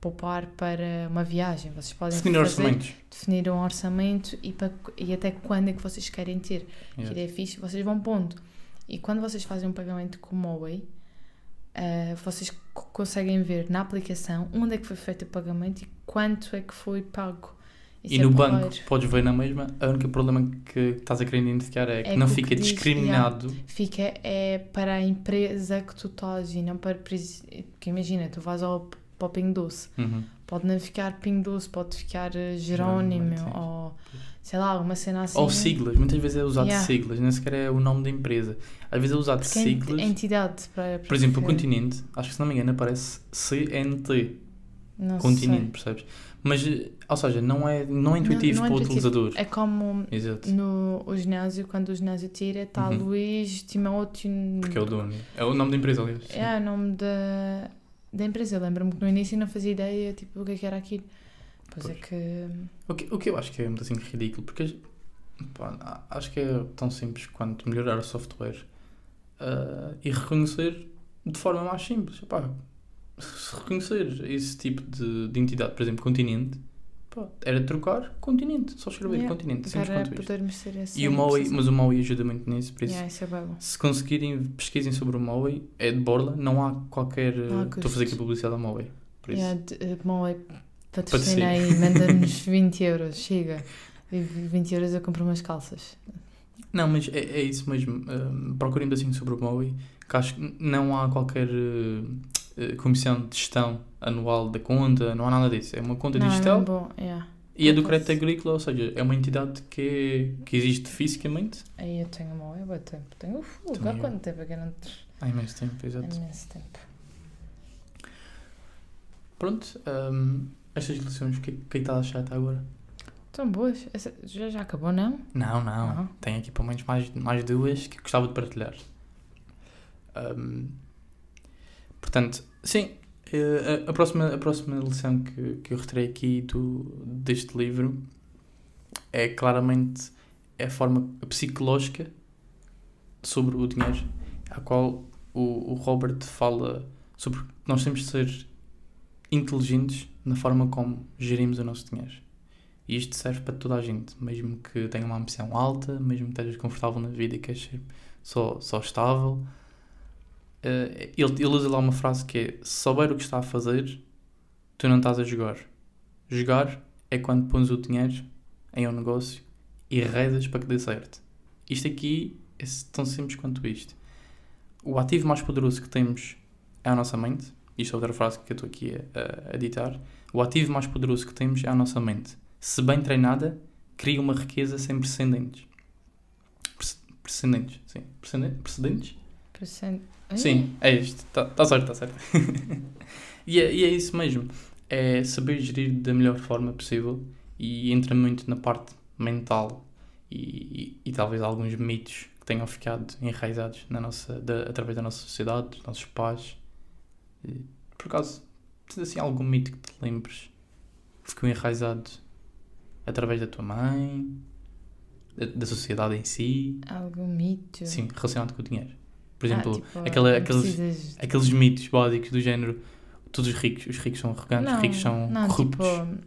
poupar para uma viagem. Vocês podem Definir fazer- orçamentos. definir um orçamento e, para, e até quando é que vocês querem ter. Que ideia fixe, vocês vão pondo. E quando vocês fazem um pagamento com o Moway, ah, vocês co- conseguem ver na aplicação onde é que foi feito o pagamento e quanto é que foi pago. Isso E é no banco porreiro. podes ver na mesma. O único problema que estás a querer identificar é que É não que o fica que diz, discriminado. Fica é para a empresa que tu estás e não para. Porque imagina, tu vais ao para o Pingo Doce. Uhum. Pode não ficar Pingo Doce, pode ficar eh, Jerónimo ou sei lá, alguma cena assim. Ou siglas, muitas vezes é usado Yeah. siglas, nem sequer é o nome da empresa. Às vezes é usado Porque é siglas. entidade para, Por exemplo, o para- continente, acho que se não me engano aparece CNT, não continente, sei. percebes? Mas, ou seja, não é, não é intuitivo não é para o intuitivo. utilizador. É como Exato. no o ginásio, quando o ginásio tira, está Uhum. Luís Timóteo. Porque é o dono. É o nome da empresa, aliás. sim. É o nome da, da empresa. Lembro-me que no início não fazia ideia tipo, o que é que era aquilo. Pois, é Pois. que. O que, o que eu acho que é muito assim ridículo, porque pá, acho que é tão simples quanto melhorar o software ah, e reconhecer de forma mais simples. Pá, se reconhecer esse tipo de, de entidade, por exemplo, continente, pá, era trocar continente, só escrever Yeah, continente, simples Para quanto podermos ser assim. E o Maui, mas o Maui ajuda muito nisso, por isso, Yeah, isso é se conseguirem, pesquisem sobre o Maui, é de borla, não há qualquer. Não há eh, Estou a fazer aqui publicidade ao Maui. Por isso. Yeah, eh, Maui patrocina aí, manda-nos [laughs] 20 euros, chega. E 20 euros eu compro umas calças. Não, mas é, é isso mesmo. Um, procurem um bocadinho sobre o Maui, que acho que não há qualquer uh, uh, comissão de gestão anual da conta, não há nada disso. É uma conta não, digital é bom. Yeah. e é do crédito agrícola, ou seja, é uma entidade que, é- que existe fisicamente Aí eu tenho Maui há muito tempo. Tenho, uf, Também há quanto tempo é que eu não... há imenso tempo, Há exato. imenso tempo. Pronto, um, estas lições, o que, o que é está a achar até agora? Tão boas. Essa- já, já acabou, não? Não, não. Ah. Tenho aqui pelo menos mais, mais duas que gostava de partilhar. Um, portanto, sim, eh, a, próxima, a próxima lição que, que eu retirei aqui do, deste livro é claramente a forma psicológica sobre o dinheiro, a qual o, o Robert fala sobre que nós temos de ser inteligentes na forma como gerimos o nosso dinheiro. E isto serve para toda a gente, mesmo que tenha uma ambição alta, mesmo que estejas confortável na vida e queres ser só, só estável. Eh, ele, ele usa lá uma frase que é: Se souber o que está a fazer, tu não estás a jogar. Jogar é quando pões o dinheiro em um negócio e rezas para que dê certo. Isto aqui é tão simples quanto isto. O ativo mais poderoso que temos é a nossa mente. Isto é outra frase que eu estou aqui a, a editar. O ativo mais poderoso que temos é a nossa mente se bem treinada, cria uma riqueza sem precedentes. Prece- Precedentes, sim. Precedentes? Precedentes? Ai, Sim, é isto. Está tá certo, está certo. [laughs] e, é, e é isso mesmo. É saber gerir da melhor forma possível e entra muito na parte mental e, e, e talvez alguns mitos que tenham ficado enraizados na nossa, da- através da nossa sociedade, dos nossos pais. Por acaso, tens assim algum mito que te lembres que ficou enraizado através da tua mãe, da, da sociedade em si? Algum mito. Sim, relacionado com o dinheiro. Por Ah, exemplo, tipo, aquela- não aqueles- precisas- aqueles mitos básicos do género todos os ricos, os ricos são arrogantes, os ricos são não, corruptos. Tipo,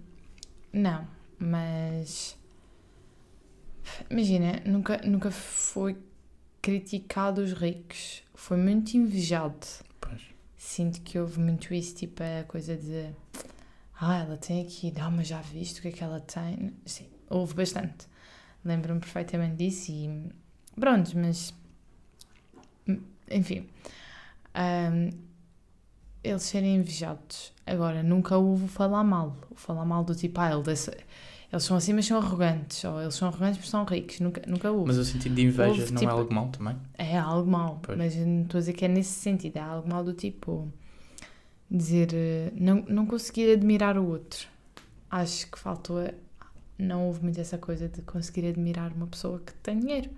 não, mas imagina, nunca, nunca foi criticado os ricos, foi muito invejado. Pois. Sinto que houve muito isso, tipo a coisa de ah, ela tem aqui, não, mas já viste o que é que ela tem? Sim, houve bastante. Lembro-me perfeitamente disso e pronto, mas enfim. Ahm, eles serem invejados. Agora, nunca houve falar mal. O falar mal do tipo, ah, ele desse- eles são assim, mas são arrogantes. Ou eles são arrogantes, mas são ricos. Nunca, nunca houve. Mas o sentido de inveja Houve, não tipo- é algo mau também? É algo mau, Pois. mas eu não estou a dizer que é nesse sentido, é algo mau do tipo dizer eh, não, não conseguir admirar o outro. Acho que faltou, não houve muito essa coisa de conseguir admirar uma pessoa que tem dinheiro.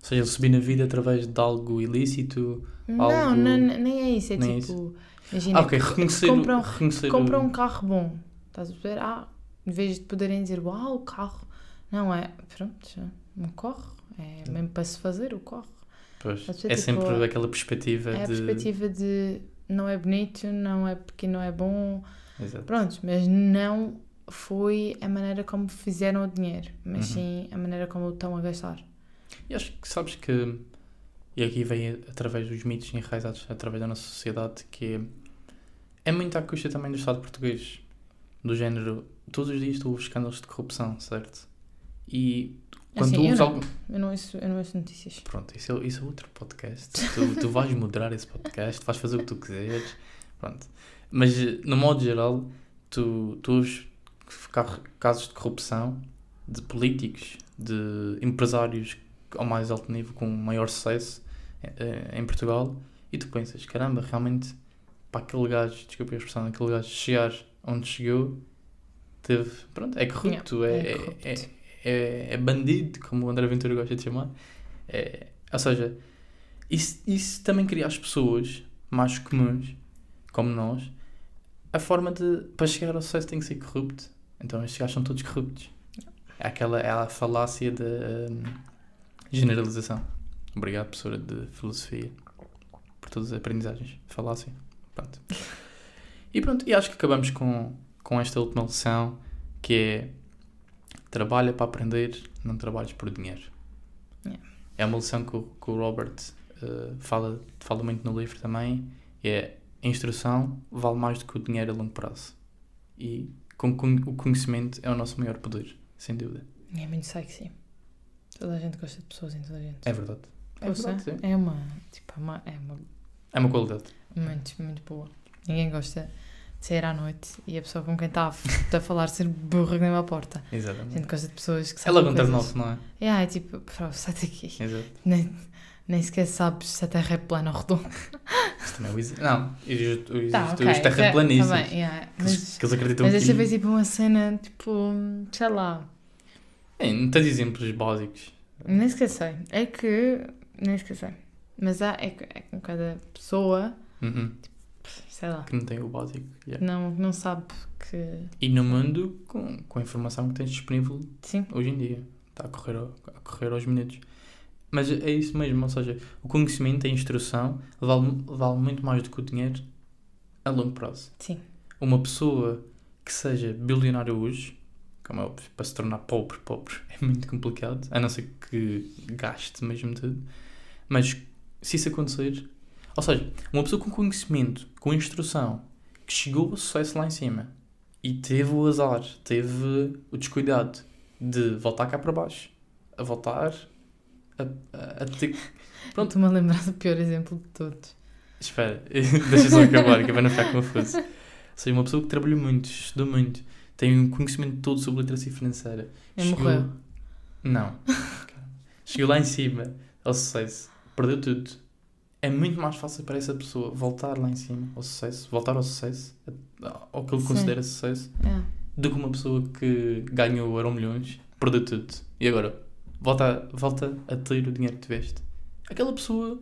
Ou seja, ele subir na vida através de algo ilícito. Não, Algo- não, nem é isso, é nem é tipo, imagina, Ah, ok, reconhecer, compram, reconhecer compram um carro bom, estás a perceber? Ah, em vez de poderem dizer, uau, o carro, não é, pronto, um carro, é mesmo para se fazer o carro. Pois, é tipo- sempre aquela perspectiva É a de... perspectiva de não é bonito, não é porque não é bom, Exato. pronto, mas não foi a maneira como fizeram o dinheiro, mas Uhum. sim a maneira como o estão a gastar. E acho que sabes que... E aqui vem através dos mitos enraizados através da nossa sociedade que é, é muito à custa também do Estado português. Do género, todos os dias tu ouves escândalos de corrupção, certo? E quando Assim, tu eu ouves não. algo... Eu não ouço, eu não ouço notícias. Pronto, isso é, isso é outro podcast. Tu, tu vais moderar esse podcast, vais fazer o que tu quiseres. Pronto. Mas, no modo geral, tu, tu ouves ca- casos de corrupção de políticos, de empresários ao mais alto nível, com maior sucesso eh, em Portugal, e tu pensas, caramba, realmente, para aquele gajo, desculpa a expressão, aquele gajo chegar onde chegou, teve, pronto, é corrupto, é, é é, corrupto. é, é- é bandido, como o André Ventura gosta de chamar. É, ou seja, isso, isso também cria as pessoas mais comuns, como nós, a forma de, para chegar ao sucesso tem que ser corrupto. Então estes gajos são todos corruptos. É aquela é a falácia da hum, generalização. Obrigado, professora de filosofia, por todas as aprendizagens. Falácia. Pronto. E pronto, e acho que acabamos com, com esta última lição, que é trabalha para aprender, não trabalhes por dinheiro. Yeah. É uma lição que o, que o Robert eh, fala, fala muito no livro também, é a instrução vale mais do que o dinheiro a longo prazo. E com, com, o conhecimento é o nosso maior poder, sem dúvida. É muito sexy. Toda a gente gosta de pessoas inteligentes. É verdade. É Poxa, verdade, sim. é uma, tipo, é uma, é uma É uma qualidade. muito, muito boa. Ninguém gosta de sair à noite e a pessoa com quem está a, [laughs] a falar ser burra que nem uma porta. A Exatamente. gente gosta de pessoas que É sabem logo um coisas. turn-off, não é? Yeah, é tipo, "Bro, sai daqui. Exato. Nem, nem sequer sabes se a Terra é plana ou redonda. Isso também é o exi- Não, existe, existe Tá, ok, os terraplanistas. tá bem, yeah, que, eles- Mas, que eles acreditam mas que... ver tipo uma cena, tipo, sei lá. É, não tens exemplos básicos. Nem sequer sei. É que. Nem sequer sei. Mas há, é, é com cada pessoa, Uhum. sei lá, Que não tem o básico. yeah. não, não sabe que. E no mundo, com, com a informação que tens disponível Sim. hoje em dia. Está a correr, ao- a correr aos minutos. Mas é isso mesmo, ou seja, o conhecimento, a instrução, vale, vale muito mais do que o dinheiro a longo prazo. Sim. Uma pessoa que seja bilionária hoje, como é óbvio, para se tornar pobre, pobre, [laughs] é muito complicado, a não ser que gaste mesmo tudo. Mas se isso acontecer, ou seja, uma pessoa com conhecimento, com instrução, que chegou ao sucesso lá em cima e teve o azar, teve o descuidado de voltar cá para baixo, a voltar a, a, a ter. Pronto. [laughs] Estou-me a lembrar do pior exemplo de todos. Espera, [laughs] deixa só acabar, que para não ficar confuso. Ou seja, uma pessoa que trabalhou muito, estudou muito, tem um conhecimento todo sobre literacia financeira. Ele morreu. Não. [laughs] Chegou lá em cima, ao sucesso, perdeu tudo. É muito mais fácil para essa pessoa voltar lá em cima, ao sucesso, voltar ao sucesso, ao que ele Sim. considera sucesso, É. do que uma pessoa que ganhou euro milhões, perdeu tudo. E agora, volta, volta a ter o dinheiro que tiveste. Aquela pessoa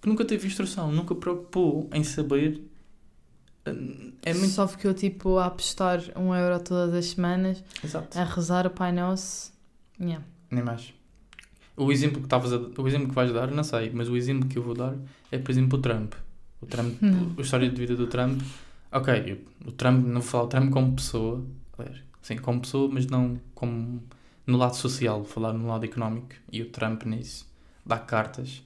que nunca teve instrução, nunca preocupou em saber. É muito. Só ficou tipo a apostar um euro todas as semanas, Exato. a rezar o Pai Nosso. Yeah. Nem mais. O exemplo que estavas a, o exemplo que vais dar, não sei, mas o exemplo que eu vou dar é, por exemplo, o Trump. O Trump, Não. a história de vida do Trump. Ok, eu- o Trump, não vou falar o Trump como pessoa, sim, como pessoa, mas não como no lado social, vou falar no lado económico. E o Trump nisso dá cartas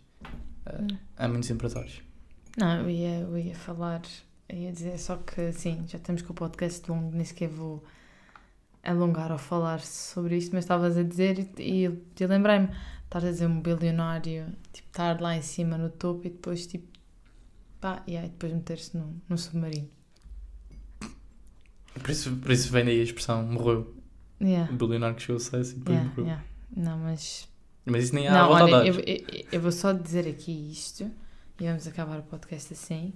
a, Hum. a muitos empresários. Não, eu ia, eu ia falar, eu ia dizer só que sim, já estamos com o podcast longo, nem sequer vou alongar ou falar sobre isto, mas estavas a dizer e eu lembrei-me, estás a dizer um bilionário, tipo, estar lá em cima no topo e depois tipo, pá, e aí depois meter-se num, num submarino. Por isso, por isso vem daí a expressão morreu. Yeah, O bilionário que chegou ao sucesso e depois yeah, morreu. yeah. Não, mas Mas isso nem há Não, a olha, eu, eu, eu vou só dizer aqui isto e vamos acabar o podcast assim,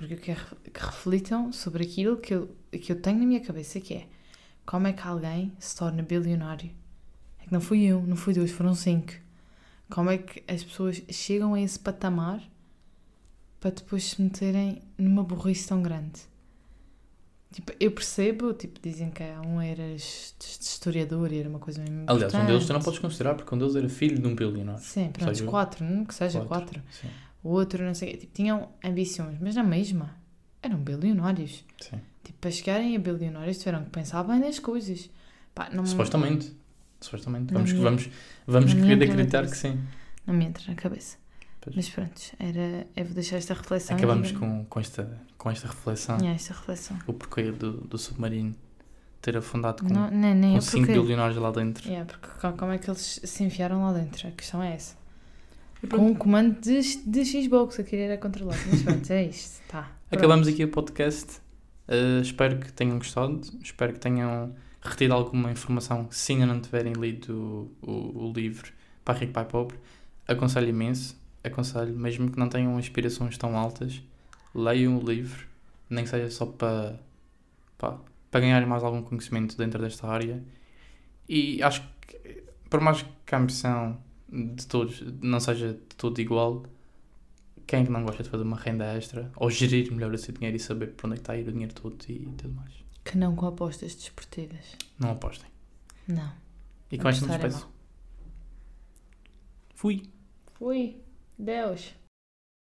porque eu quero que reflitam sobre aquilo que eu, que eu tenho na minha cabeça, que é como é que alguém se torna bilionário? É que não fui eu, não fui dois, foram cinco. Como é que as pessoas chegam a esse patamar para depois se meterem numa burrice tão grande? Tipo, eu percebo, tipo, dizem que um era his- historiador e era uma coisa mesmo Aliás, um deles tu não podes considerar porque um deles era filho de um bilionário. Sim, pronto, seja, quatro, não que seja quatro. quatro. O outro, não sei tipo, tinham ambições, mas na mesma eram bilionários. sim. Tipo, para chegarem a bilionários tiveram que pensar bem nas coisas. Pá, não, Supostamente. Supostamente. Na Vamos, minha- vamos, vamos querer acreditar que sim. não me entra na cabeça. Pois. Mas pronto, era, eu vou deixar esta reflexão. Acabamos com, com, esta, com esta reflexão. Yeah, esta reflexão. O porquê do, do submarino ter afundado com, Não, nem, nem com é 5 porque... bilionários lá dentro. Yeah, porque co- como é que eles se enfiaram lá dentro? A questão é essa. Com um comando de, de Xbox a querer a controlar. Mas pronto, é isto. Tá. pronto. Acabamos aqui o podcast. Uh, espero que tenham gostado. Espero que tenham retido alguma informação. Se ainda não tiverem lido o, o, o livro Pai Rico, Pai Pobre, aconselho imenso. Aconselho, mesmo que não tenham aspirações tão altas, leiam o livro, nem que seja só para, pá, para ganharem mais algum conhecimento dentro desta área. E acho que, por mais que a ambição de todos não seja de todo igual, quem é que não gosta de fazer uma renda extra ou gerir melhor o seu dinheiro e saber para onde é que está a ir o dinheiro todo e tudo mais? Que não com apostas desportivas. Não apostem. Não. E com esta é despeço. Fui. Fui. Deus.